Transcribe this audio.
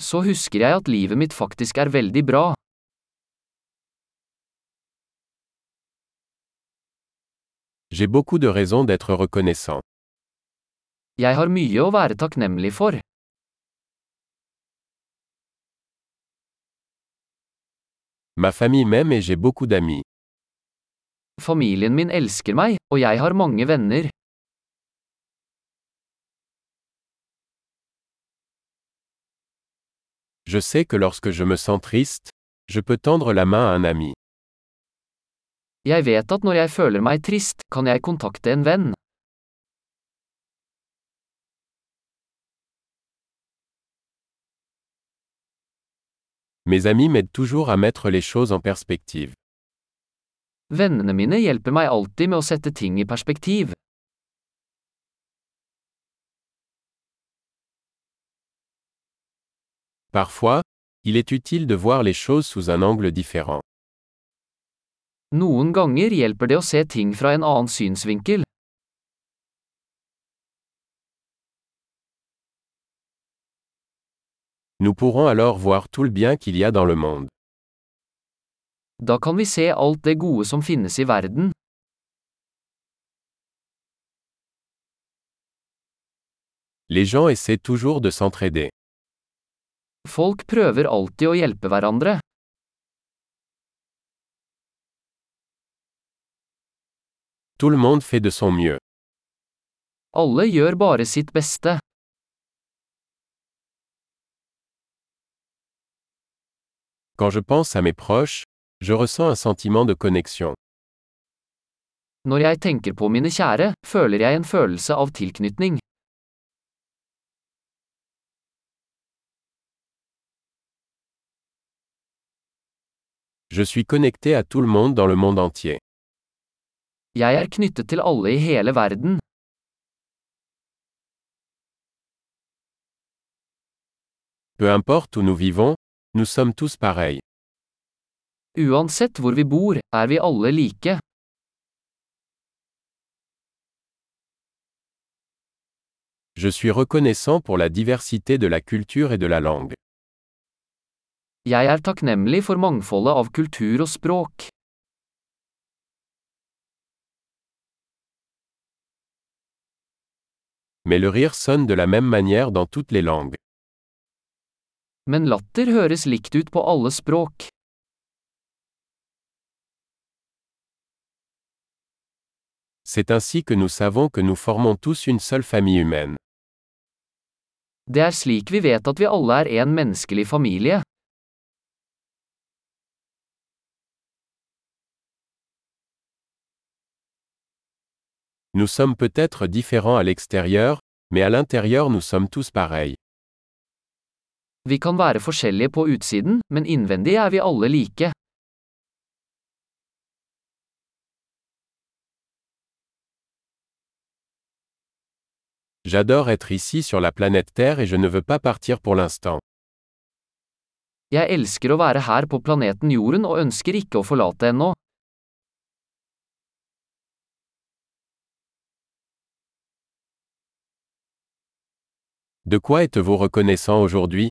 så husker jeg at livet mitt faktisk er veldig bra. J'ai beaucoup de raisons d'être reconnaissant. Jeg har mye å være takknemlig for. Ma famille m'aime et j'ai beaucoup d'amis. Familien min elsker meg, og jeg har mange venner. Je sais que lorsque je me sens triste, je peux tendre la main à un ami. Jeg vet que når jeg føler meg trist, kan peux contacter en ami. Mes amis m'aident toujours à mettre les choses en perspective. Vennene mine hjelper meg alltid med å sette ting i perspektiv. Parfois, il est utile de voir les choses sous un angle différent. Nous pourrons alors voir tout le bien qu'il y a dans le monde. Les gens essaient toujours de s'entraider. Folk prøver alltid å hjelpe hverandre. Tout le monde fait de son mieux. Alle gjør bare sitt beste. Quand je pense à mes proches, je ressens un sentiment de connexion. Når jeg tenker på mine kjære, føler jeg en følelse av tilknytning. Je suis connecté à tout le monde dans le monde entier. Er knyttet i Peu importe où nous vivons, nous sommes tous pareils. Er Je suis reconnaissant pour la diversité de la culture et de la langue. Jeg er takknemlig for mangfoldet av kultur og språk. Mais le rire sonne de la même manière dans toutes les langues. Men latter høres likt ut på alle språk. C'est ainsi que nous savons que nous formons tous une seule famille humaine. Det er slik vi vet at vi alle er en menneskelig familie. Nous sommes peut-être différents à l'extérieur, mais à l'intérieur nous sommes tous pareils. Vi kan være forskjellige på utsiden, men innvendig er vi alle like. J'adore être ici sur la planète Terre et je ne veux pas partir pour l'instant. Jeg elsker å være her på planeten Jorden og ønsker ikke å forlate ennå. De quoi êtes-vous reconnaissant aujourd'hui?